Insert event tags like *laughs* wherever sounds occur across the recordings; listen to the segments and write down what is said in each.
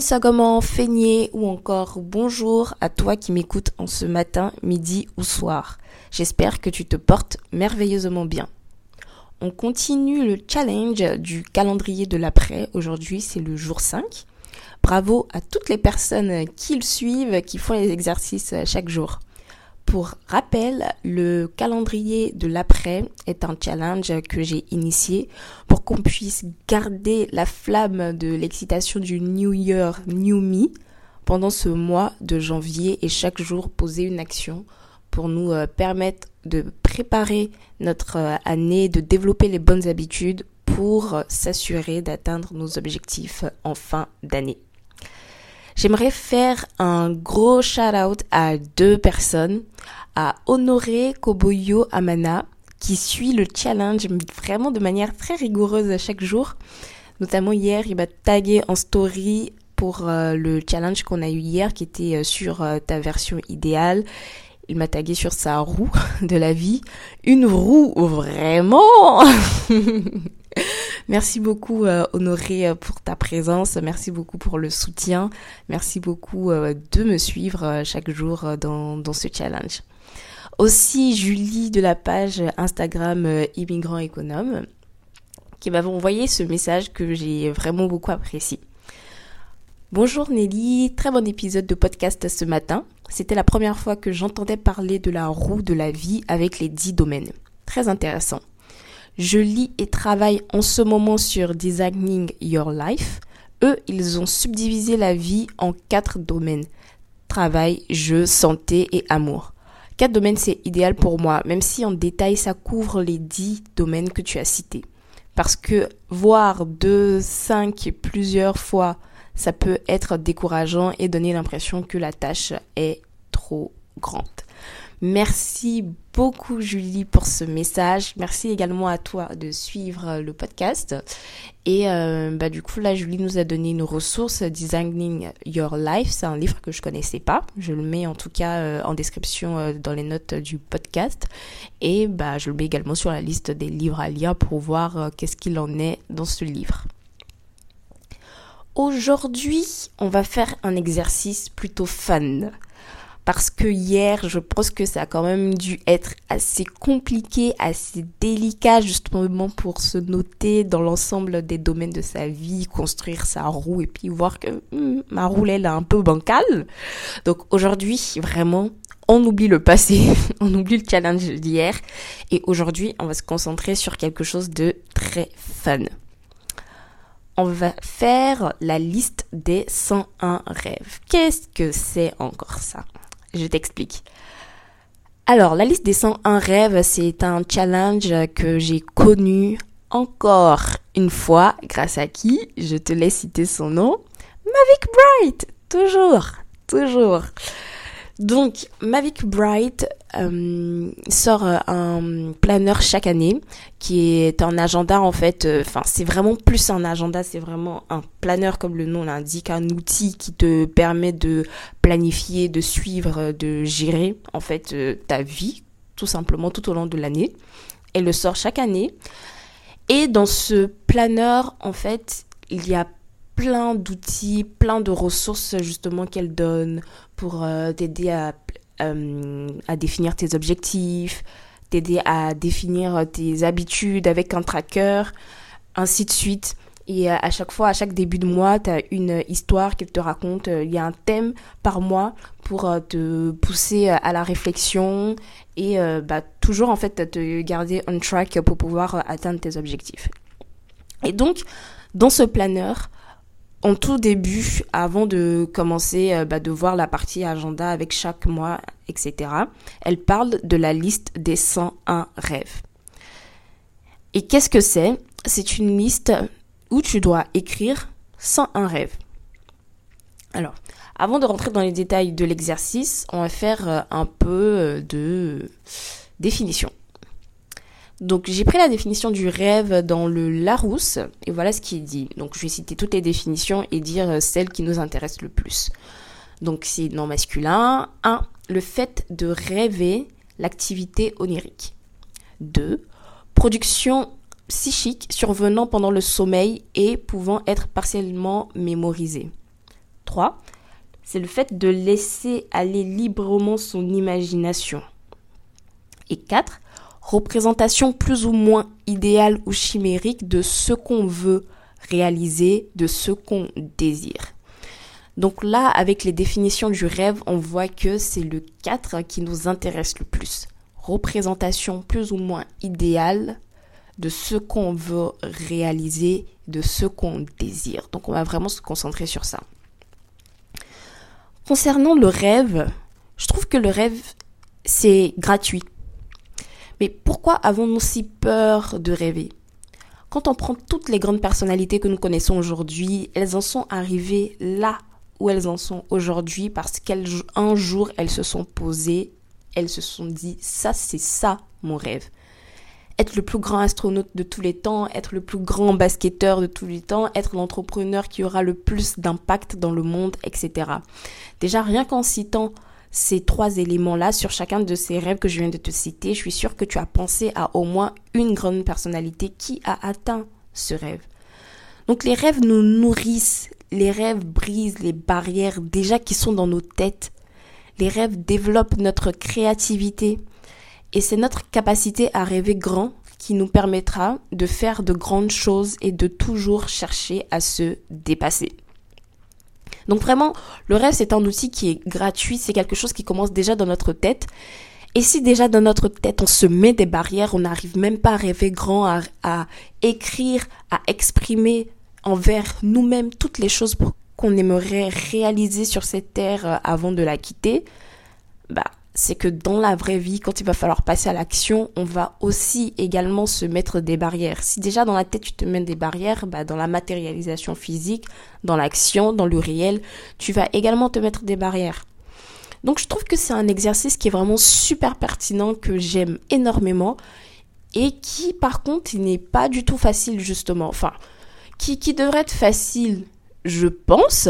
Sagament, Feigné ou encore bonjour à toi qui m'écoutes en ce matin, midi ou soir. J'espère que tu te portes merveilleusement bien. On continue le challenge du calendrier de l'après. Aujourd'hui, c'est le jour 5. Bravo à toutes les personnes qui le suivent, qui font les exercices chaque jour. Pour rappel, le calendrier de l'après est un challenge que j'ai initié pour qu'on puisse garder la flamme de l'excitation du New Year, New Me pendant ce mois de janvier et chaque jour poser une action pour nous euh, permettre de préparer notre euh, année, de développer les bonnes habitudes pour s'assurer d'atteindre nos objectifs en fin d'année. J'aimerais faire un gros shout out à deux personnes, à Honoré Koboyo Amana, qui suit le challenge vraiment de manière très rigoureuse chaque jour. Notamment hier, il m'a tagué en story pour euh, le challenge qu'on a eu hier qui était euh, sur euh, ta version idéale. Il m'a tagué sur sa roue *laughs* de la vie. Une roue vraiment *laughs* *laughs* Merci beaucoup euh, Honoré euh, pour ta présence, merci beaucoup pour le soutien, merci beaucoup euh, de me suivre chaque jour dans, ce challenge. Aussi Julie de la page Instagram Immigrant Économe qui m'avait envoyé ce message que j'ai vraiment beaucoup apprécié. Bonjour Nelly, très bon épisode de podcast ce matin. C'était la première fois que j'entendais parler de la roue de la vie avec les dix domaines. Très intéressant. Je lis et travaille en ce moment sur Designing Your Life. Eux, ils ont subdivisé la vie en quatre domaines. Travail, jeu, santé et amour. Quatre domaines, c'est idéal pour moi, même si en détail, ça couvre les dix domaines que tu as cités. Parce que voir deux, cinq, plusieurs fois, ça peut être décourageant et donner l'impression que la tâche est trop grande. Merci beaucoup Julie pour ce message. Merci également à toi de suivre le podcast. Et euh, bah, du coup là Julie nous a donné une ressource Designing Your Life. C'est un livre que je connaissais pas. Je le mets en tout cas euh, en description euh, dans les notes du podcast. Et bah je le mets également sur la liste des livres à lire pour voir qu'est-ce qu'il en est dans ce livre. Aujourd'hui, on va faire un exercice plutôt fun parce que hier, je pense que ça a quand même dû être assez compliqué, assez délicat justement pour se noter dans l'ensemble des domaines de sa vie, construire sa roue et puis voir que hmm, ma roue elle est un peu bancale. Donc aujourd'hui, vraiment, on oublie le passé, *laughs* on oublie le challenge d'hier et aujourd'hui, on va se concentrer sur quelque chose de très fun. On va faire la liste des 101 rêves. Qu'est-ce que c'est encore ça? Je t'explique. Alors, la liste des 101 rêves, c'est un challenge que j'ai connu encore une fois, grâce à qui Je te laisse citer son nom. Mavic Bright Toujours, toujours. Donc, Mavic Bright euh, sort euh, un planeur chaque année qui est un agenda en fait. Euh, enfin, c'est vraiment plus un agenda, c'est vraiment un planeur comme le nom l'indique, un outil qui te permet de planifier, de suivre, de gérer en fait ta vie tout simplement tout au long de l'année. Elle le sort chaque année. Et dans ce planeur, en fait, il y a plein d'outils, plein de ressources justement qu'elle donne pour euh, t'aider à, euh, à définir tes objectifs, t'aider à définir tes habitudes avec un tracker, ainsi de suite. Et à chaque fois, à chaque début de mois, tu as une histoire qu'elle te raconte. Il y a un thème par mois pour euh, te pousser à la réflexion et bah, toujours en fait te garder on track pour pouvoir atteindre tes objectifs. Et donc, dans ce planeur, en tout début, avant de commencer euh, bah, de voir la partie agenda avec chaque mois, etc., elle parle de la liste des 101 rêves. Et qu'est-ce que c'est? C'est une liste où tu dois écrire 101 rêves. Alors, avant de rentrer dans les détails de l'exercice, on va faire euh, un peu euh, de définition. Donc j'ai pris la définition du rêve dans le Larousse et voilà ce qui est dit. Donc je vais citer toutes les définitions et dire euh, celles qui nous intéressent le plus. Donc c'est non masculin. 1. Le fait de rêver l'activité onirique. 2. Production psychique survenant pendant le sommeil et pouvant être partiellement mémorisée. 3. C'est le fait de laisser aller librement son imagination. Et 4 représentation plus ou moins idéale ou chimérique de ce qu'on veut réaliser, de ce qu'on désire. Donc là, avec les définitions du rêve, on voit que c'est le 4 qui nous intéresse le plus. Représentation plus ou moins idéale de ce qu'on veut réaliser, de ce qu'on désire. Donc on va vraiment se concentrer sur ça. Concernant le rêve, je trouve que le rêve, c'est gratuit mais pourquoi avons-nous si peur de rêver? Quand on prend toutes les grandes personnalités que nous connaissons aujourd'hui, elles en sont arrivées là où elles en sont aujourd'hui parce qu'un jour elles se sont posées, elles se sont dit ça c'est ça mon rêve. Être le plus grand astronaute de tous les temps, être le plus grand basketteur de tous les temps, être l'entrepreneur qui aura le plus d'impact dans le monde, etc. Déjà rien qu'en citant ces trois éléments-là sur chacun de ces rêves que je viens de te citer, je suis sûre que tu as pensé à au moins une grande personnalité qui a atteint ce rêve. Donc les rêves nous nourrissent, les rêves brisent les barrières déjà qui sont dans nos têtes. Les rêves développent notre créativité et c'est notre capacité à rêver grand qui nous permettra de faire de grandes choses et de toujours chercher à se dépasser. Donc vraiment, le rêve, c'est un outil qui est gratuit, c'est quelque chose qui commence déjà dans notre tête. Et si déjà dans notre tête, on se met des barrières, on n'arrive même pas à rêver grand, à, écrire, à exprimer envers nous-mêmes toutes les choses qu'on aimerait réaliser sur cette terre euh, avant de la quitter, bah, c'est que dans la vraie vie, quand il va falloir passer à l'action, on va aussi également se mettre des barrières. Si déjà dans la tête tu te mets des barrières, bah dans la matérialisation physique, dans l'action, dans le réel, tu vas également te mettre des barrières. Donc je trouve que c'est un exercice qui est vraiment super pertinent, que j'aime énormément et qui par contre n'est pas du tout facile justement. Enfin, qui, devrait être facile, je pense,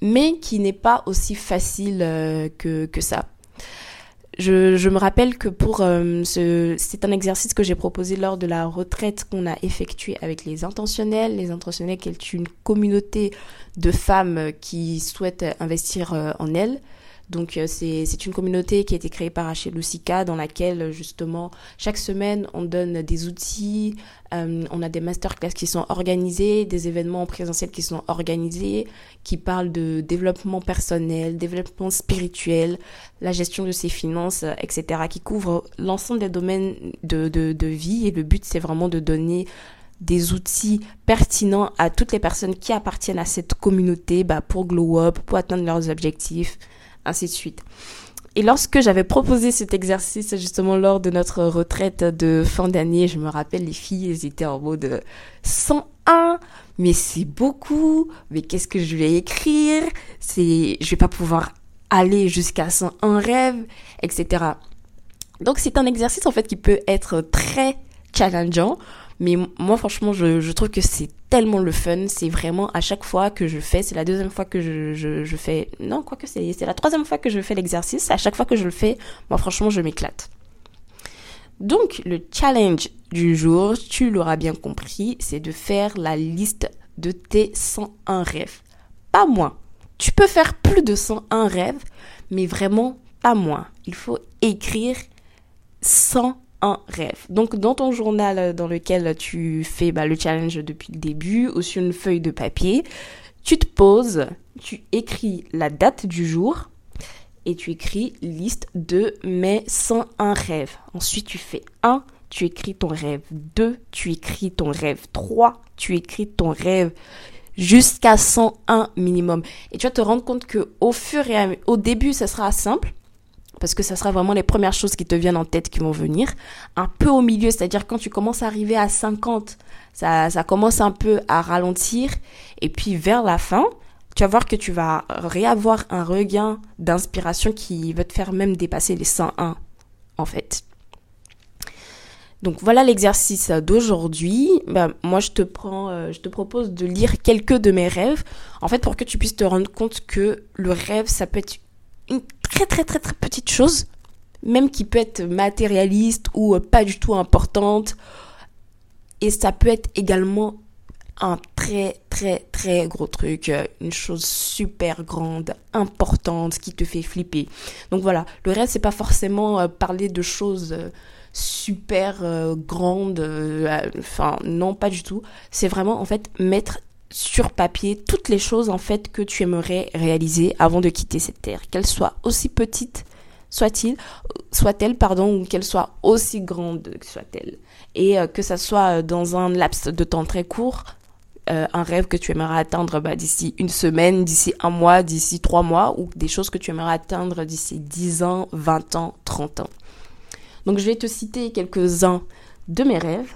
mais qui n'est pas aussi facile euh, que ça. Je, me rappelle que pour euh, ce, c'est un exercice que j'ai proposé lors de la retraite qu'on a effectuée avec les intentionnels. Les intentionnels, qui est une communauté de femmes qui souhaitent investir euh, en elles. Donc euh, c'est une communauté qui a été créée par Rachel Lucica dans laquelle justement chaque semaine on donne des outils, euh, on a des masterclass qui sont organisés, des événements présentiels qui sont organisés, qui parlent de développement personnel, développement spirituel, la gestion de ses finances, etc., qui couvrent l'ensemble des domaines de, de, de vie et le but c'est vraiment de donner des outils pertinents à toutes les personnes qui appartiennent à cette communauté bah, pour glow up, pour atteindre leurs objectifs, ainsi de suite. Et lorsque j'avais proposé cet exercice justement lors de notre retraite de fin d'année, je me rappelle les filles, elles étaient en mode 101, mais c'est beaucoup, mais qu'est-ce que je vais écrire? C'est je vais pas pouvoir aller jusqu'à 101 rêves, etc. Donc c'est un exercice en fait qui peut être très challengeant, mais moi franchement je, trouve que c'est tellement le fun, c'est vraiment à chaque fois que je fais, c'est la deuxième fois que je, fais, non quoi que c'est, c'est la troisième fois que je fais l'exercice, à chaque fois que je le fais, moi franchement je m'éclate. Donc le challenge du jour, tu l'auras bien compris, c'est de faire la liste de tes 101 rêves. Pas moins. Tu peux faire plus de 101 rêves, mais vraiment pas moins. Il faut écrire 101 rêves. Donc dans ton journal dans lequel tu fais bah, le challenge depuis le début ou sur une feuille de papier, tu te poses, tu écris la date du jour et tu écris liste de mes 101 rêves. Ensuite tu fais 1, tu écris ton rêve. 2, tu écris ton rêve. 3, tu écris ton rêve jusqu'à 101 minimum. Et tu vas te rendre compte que au fur et à au début, ça sera simple parce que ça sera vraiment les premières choses qui te viennent en tête qui vont venir. Un peu au milieu, c'est-à-dire quand tu commences à arriver à 50, ça, commence un peu à ralentir. Et puis vers la fin, tu vas voir que tu vas réavoir un regain d'inspiration qui va te faire même dépasser les 101, en fait. Donc voilà l'exercice d'aujourd'hui. Ben, moi, je te euh, je te propose de lire quelques de mes rêves. En fait, pour que tu puisses te rendre compte que le rêve, ça peut être une très très très très petite chose, même qui peut être matérialiste ou euh, pas du tout importante. Et ça peut être également un très très très gros truc, euh, une chose super grande, importante, qui te fait flipper. Donc voilà, le rêve c'est pas forcément parler de choses super euh, grande. Euh, enfin, non, pas du tout. C'est vraiment, en fait, mettre sur papier toutes les choses, en fait, que tu aimerais réaliser avant de quitter cette terre. Qu'elles soient aussi petites soit-il, soit-elle, pardon, ou qu'elle soit aussi grande soit-elle. Et euh, que ça soit dans un laps de temps très court, un rêve que tu aimerais atteindre bah, d'ici une semaine, d'ici un mois, d'ici trois mois, ou des choses que tu aimerais atteindre d'ici dix ans, vingt ans, trente ans. Donc je vais te citer quelques-uns de mes rêves.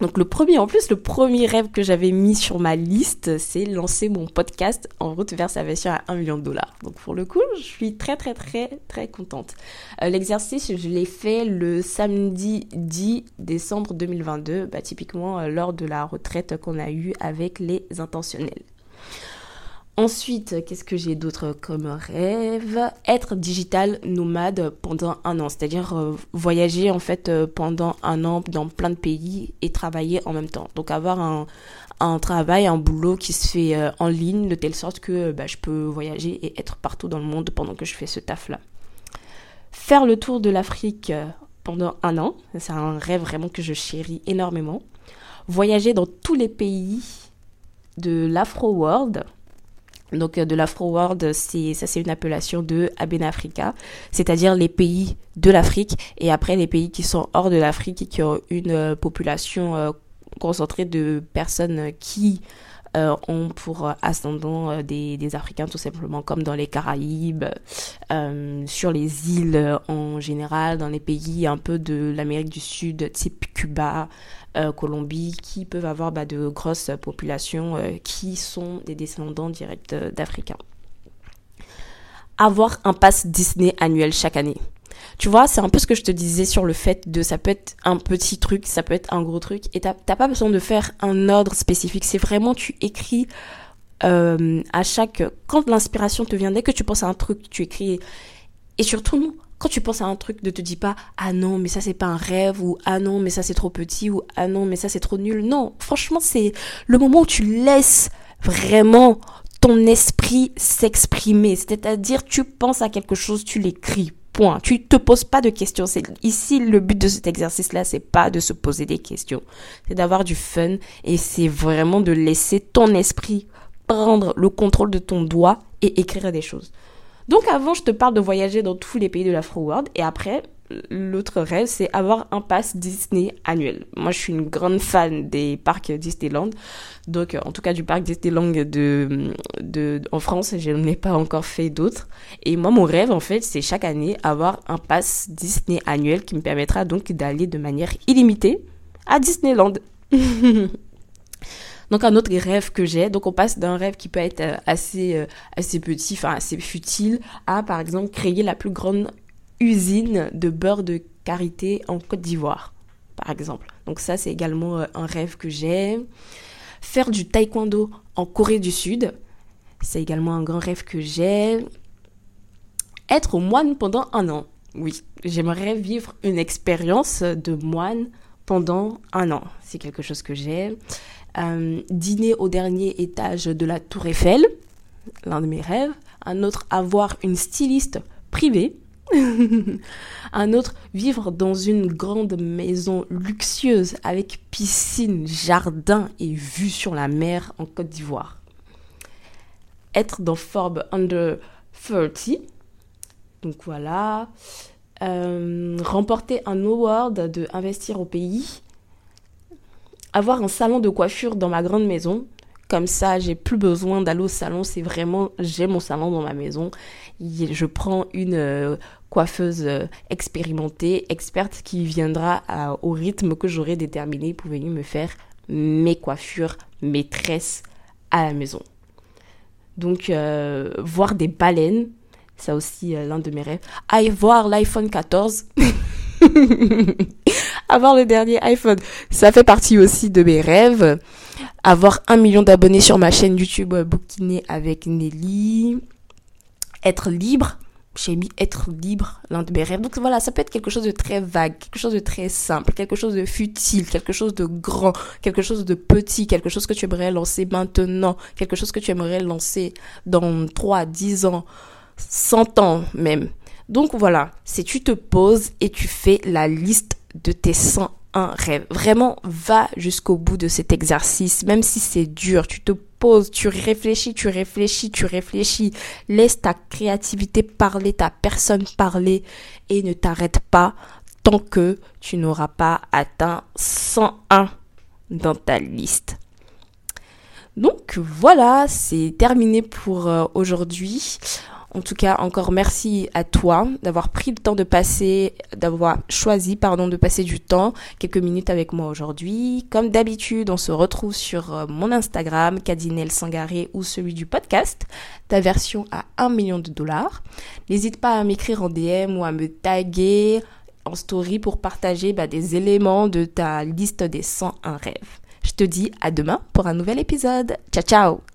Donc le premier, en plus, le premier rêve que j'avais mis sur ma liste, c'est lancer mon podcast en route vers sa version à 1 million de dollars. Donc pour le coup, je suis très très très très contente. Euh, l'exercice, je l'ai fait le samedi 10 décembre 2022, bah, typiquement euh, lors de la retraite qu'on a eue avec les intentionnels. Ensuite, qu'est-ce que j'ai d'autre comme rêve? Être digital nomade pendant un an, c'est-à-dire euh, voyager en fait euh, pendant un an dans plein de pays et travailler en même temps. Donc avoir un, un travail, un boulot qui se fait euh, en ligne de telle sorte que bah, je peux voyager et être partout dans le monde pendant que je fais ce taf-là. Faire le tour de l'Afrique pendant un an, c'est un rêve vraiment que je chéris énormément. Voyager dans tous les pays de l'Afro World donc euh, de l'Afro World, c'est ça c'est une appellation de Africa, c'est-à-dire les pays de l'Afrique et après les pays qui sont hors de l'Afrique et qui ont une euh, population euh, concentrée de personnes qui ont pour ascendant des, des, Africains tout simplement, comme dans les Caraïbes, sur les îles en général, dans les pays un peu de l'Amérique du Sud, type Cuba, euh, Colombie, qui peuvent avoir bah, de grosses populations euh, qui sont des descendants directs euh, d'Africains. Avoir un pass Disney annuel chaque année. Tu vois, c'est un peu ce que je te disais sur le fait de ça peut être un petit truc, ça peut être un gros truc, et t'as pas besoin de faire un ordre spécifique. C'est vraiment tu écris à chaque quand l'inspiration te vient dès que tu penses à un truc, tu écris. Et surtout, quand tu penses à un truc, ne te dis pas ah non mais ça c'est pas un rêve ou ah non mais ça c'est trop petit ou ah non mais ça c'est trop nul. Non, franchement c'est le moment où tu laisses vraiment ton esprit s'exprimer. C'est-à-dire tu penses à quelque chose, tu l'écris. Point. Tu te poses pas de questions. Ici le but de cet exercice-là, c'est pas de se poser des questions, c'est d'avoir du fun et c'est vraiment de laisser ton esprit prendre le contrôle de ton doigt et écrire des choses. Donc avant, je te parle de voyager dans tous les pays de l'Afro World et après, l'autre rêve, c'est avoir un pass Disney annuel. Moi, je suis une grande fan des parcs Disneyland. Donc, en tout cas, du parc Disneyland de, de, en France, je n'ai pas encore fait d'autres. Et moi, mon rêve, en fait, c'est chaque année avoir un pass Disney annuel qui me permettra donc d'aller de manière illimitée à Disneyland. *laughs* Donc un autre rêve que j'ai, donc on passe d'un rêve qui peut être euh, assez, euh, assez petit, enfin assez futile, à par exemple créer la plus grande usine de beurre de karité en Côte d'Ivoire, par exemple. Donc ça c'est également euh, un rêve que j'ai. Faire du taekwondo en Corée du Sud, c'est également un grand rêve que j'ai. Être moine pendant un an, oui, j'aimerais vivre une expérience de moine pendant un an. C'est quelque chose que j'ai. Euh, dîner au dernier étage de la Tour Eiffel, l'un de mes rêves. Un autre, avoir une styliste privée. *laughs* un autre, vivre dans une grande maison luxueuse avec piscine, jardin et vue sur la mer en Côte d'Ivoire. Être dans Forbes Under 30. Donc voilà. Euh, remporter un award de investir au pays, avoir un salon de coiffure dans ma grande maison. Comme ça, j'ai plus besoin d'aller au salon. C'est vraiment, j'ai mon salon dans ma maison. Je prends une euh, coiffeuse euh, expérimentée, experte, qui viendra au rythme que j'aurai déterminé pour venir me faire mes coiffures, mes tresses à la maison. Donc, voir des baleines, ça aussi, euh, l'un de mes rêves. Avoir l'iPhone 14. *laughs* avoir le dernier iPhone. Ça fait partie aussi de mes rêves. Avoir un million d'abonnés sur ma chaîne YouTube euh, Bouquiné avec Nelly. Être libre. J'ai mis être libre, l'un de mes rêves. Donc voilà, ça peut être quelque chose de très vague, quelque chose de très simple, quelque chose de futile, quelque chose de grand, quelque chose de petit, quelque chose que tu aimerais lancer maintenant, quelque chose que tu aimerais lancer dans 3, 10 ans. 100 ans même. Donc voilà, si tu te poses et tu fais la liste de tes 101 rêves, vraiment va jusqu'au bout de cet exercice, même si c'est dur, tu te poses, tu réfléchis, tu réfléchis, tu réfléchis, laisse ta créativité parler, ta personne parler et ne t'arrête pas tant que tu n'auras pas atteint 101 dans ta liste. Donc voilà, c'est terminé pour euh, aujourd'hui. En tout cas, encore merci à toi d'avoir pris le temps de passer, d'avoir choisi, pardon, de passer du temps, quelques minutes avec moi aujourd'hui. Comme d'habitude, on se retrouve sur euh, mon Instagram, Cadinel Sangaré ou celui du podcast, ta version à 1 million de dollars. N'hésite pas à m'écrire en DM ou à me taguer en story pour partager bah, des éléments de ta liste des 101 rêves. Je te dis à demain pour un nouvel épisode. Ciao ciao